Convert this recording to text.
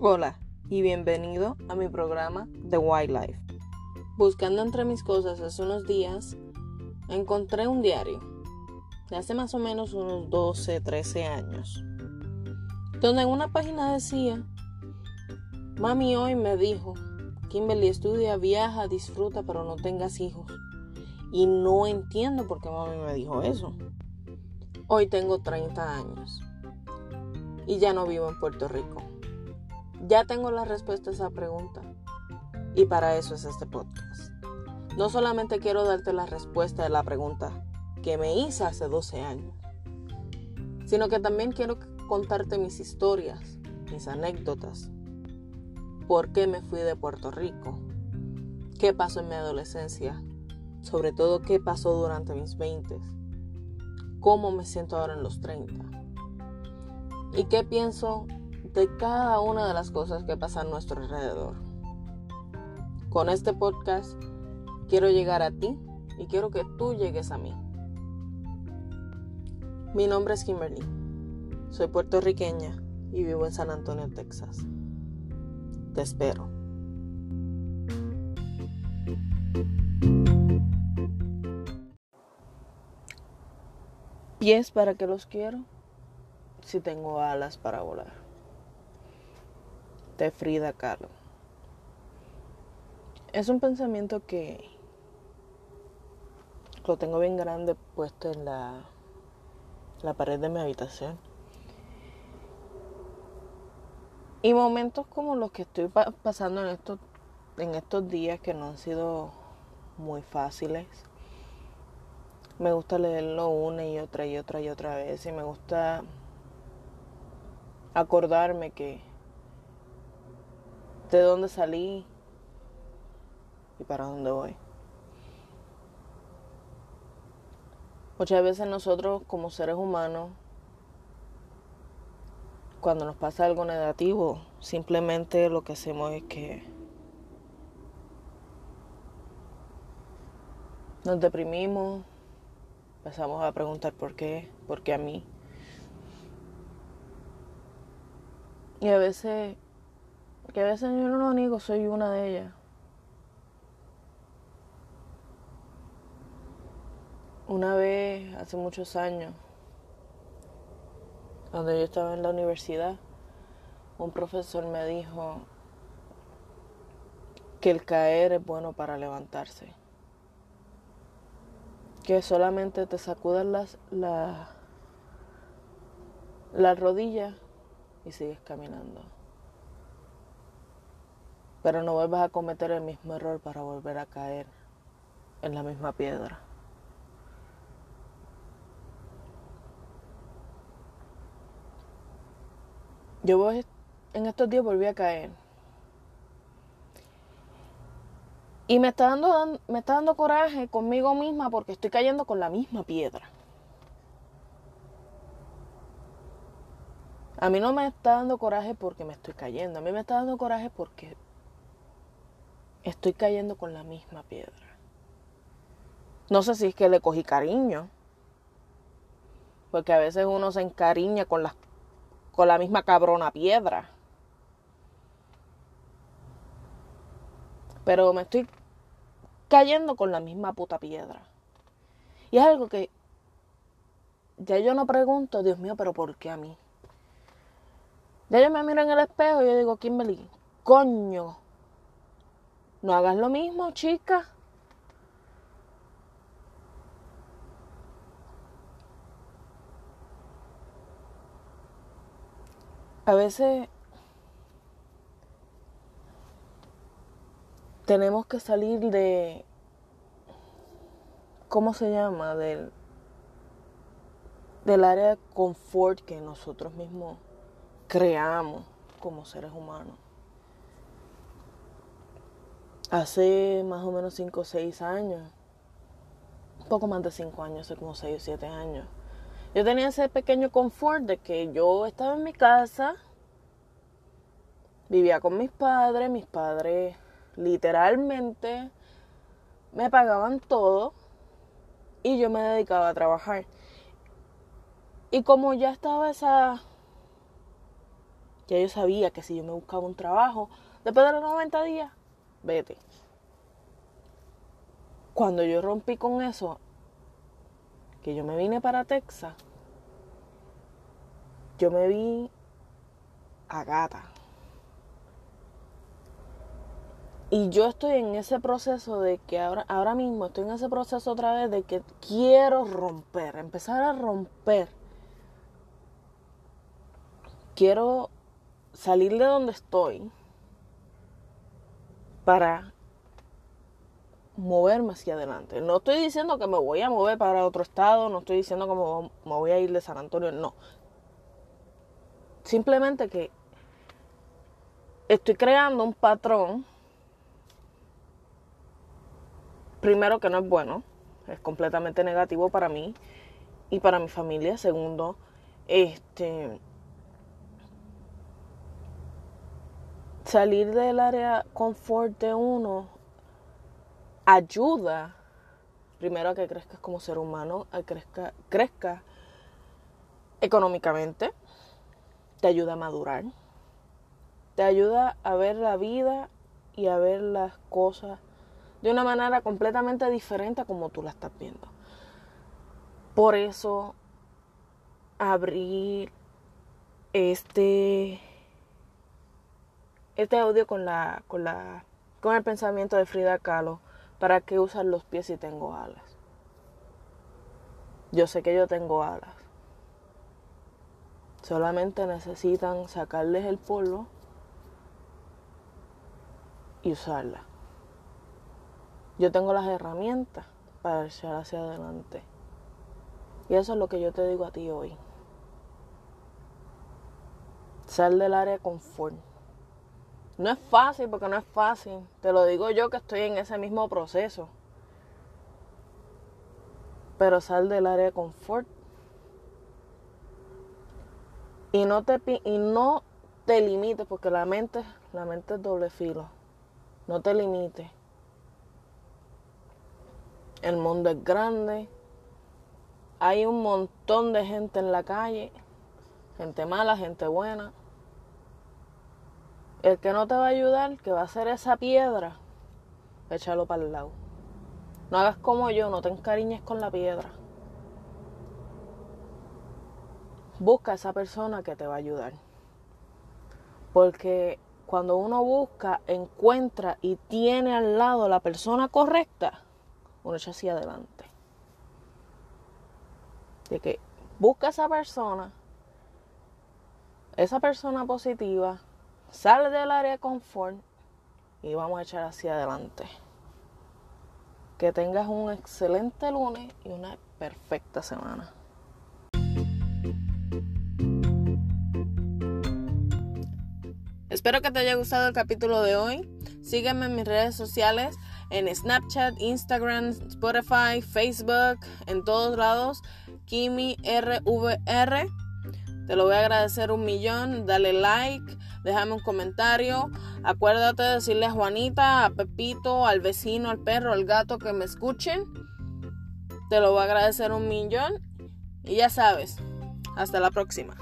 Hola y bienvenido a mi programa The Wildlife. Buscando entre mis cosas hace unos días, encontré un diario de hace más o menos unos 12, 13 años, donde en una página decía, Mami hoy me dijo, Kimberly estudia, viaja, disfruta, pero no tengas hijos. Y no entiendo por qué mami me dijo eso. Hoy tengo 30 años y ya no vivo en Puerto Rico. Ya tengo la respuesta a esa pregunta. Y para eso es este podcast. No solamente quiero darte la respuesta de la pregunta que me hice hace 12 años, sino que también quiero contarte mis historias, mis anécdotas, por qué me fui de Puerto Rico, qué pasó en mi adolescencia, sobre todo qué pasó durante mis 20, cómo me siento ahora en los 30 y qué pienso de cada una de las cosas que pasan a nuestro alrededor. Con este podcast quiero llegar a ti y quiero que tú llegues a mí. Mi nombre es Kimberly. Soy puertorriqueña y vivo en San Antonio, Texas. Te espero. Pies para que los quiero si tengo alas para volar. De Frida Kahlo. Es un pensamiento que lo tengo bien grande puesto en la, la pared de mi habitación. Y momentos como los que estoy pasando en estos, en estos días que no han sido muy fáciles. Me gusta leerlo una y otra y otra y otra vez. Y me gusta acordarme que de dónde salí y para dónde voy. Muchas veces nosotros como seres humanos, cuando nos pasa algo negativo, simplemente lo que hacemos es que nos deprimimos, empezamos a preguntar por qué, por qué a mí. Y a veces, que a veces yo no lo niego, soy una de ellas. Una vez, hace muchos años, cuando yo estaba en la universidad, un profesor me dijo que el caer es bueno para levantarse. Que solamente te sacudas las, la, las rodillas y sigues caminando. Pero no vuelvas a cometer el mismo error para volver a caer en la misma piedra. Yo en estos días volví a caer. Y me está, dando, me está dando coraje conmigo misma porque estoy cayendo con la misma piedra. A mí no me está dando coraje porque me estoy cayendo. A mí me está dando coraje porque estoy cayendo con la misma piedra. No sé si es que le cogí cariño. Porque a veces uno se encariña con la, con la misma cabrona piedra. Pero me estoy cayendo con la misma puta piedra. Y es algo que ya yo no pregunto, Dios mío, pero ¿por qué a mí? Ya yo me miro en el espejo y yo digo, Kimberly, coño, no hagas lo mismo, chica. A veces tenemos que salir de, ¿cómo se llama? Del, del área de confort que nosotros mismos creamos como seres humanos. Hace más o menos 5 o 6 años, poco más de 5 años, hace como 6 o 7 años, yo tenía ese pequeño confort de que yo estaba en mi casa, vivía con mis padres, mis padres literalmente me pagaban todo y yo me dedicaba a trabajar. Y como ya estaba esa Ya yo sabía que si yo me buscaba un trabajo, después de los 90 días, vete. Cuando yo rompí con eso, que yo me vine para Texas, yo me vi a gata. Y yo estoy en ese proceso de que ahora, ahora mismo estoy en ese proceso otra vez de que quiero romper, empezar a romper. Quiero salir de donde estoy para moverme hacia adelante. No estoy diciendo que me voy a mover para otro estado, no estoy diciendo que me voy a ir de San Antonio, no. Simplemente que estoy creando un patrón, primero que no es bueno, es completamente negativo para mí y para mi familia. Segundo, este salir del área confort de uno ayuda primero a que crezcas como ser humano, a que crezca, económicamente, te ayuda a madurar, te ayuda a ver la vida y a ver las cosas de una manera completamente diferente a como tú la estás viendo. Por eso abrí este este audio con la con la con el pensamiento de Frida Kahlo para qué usar los pies si tengo alas. Yo sé que yo tengo alas. Solamente necesitan sacarles el polvo y usarla. Yo tengo las herramientas para echar hacia adelante. Y eso es lo que yo te digo a ti hoy. Sal del área de confort. No es fácil porque no es fácil. Te lo digo yo que estoy en ese mismo proceso. Pero sal del área de confort y no te, y no te limites, porque la mente, la mente es doble filo. No te limites. El mundo es grande. Hay un montón de gente en la calle. Gente mala, gente buena. El que no te va a ayudar, que va a ser esa piedra, échalo para el lado. No hagas como yo, no te encariñes con la piedra. busca a esa persona que te va a ayudar. Porque cuando uno busca, encuentra y tiene al lado la persona correcta, uno echa hacia adelante. De que busca a esa persona, esa persona positiva, sale del área de confort y vamos a echar hacia adelante. Que tengas un excelente lunes y una perfecta semana. Espero que te haya gustado el capítulo de hoy. Sígueme en mis redes sociales, en Snapchat, Instagram, Spotify, Facebook, en todos lados. Kimi RVR. Te lo voy a agradecer un millón. Dale like, déjame un comentario. Acuérdate de decirle a Juanita, a Pepito, al vecino, al perro, al gato que me escuchen. Te lo voy a agradecer un millón. Y ya sabes, hasta la próxima.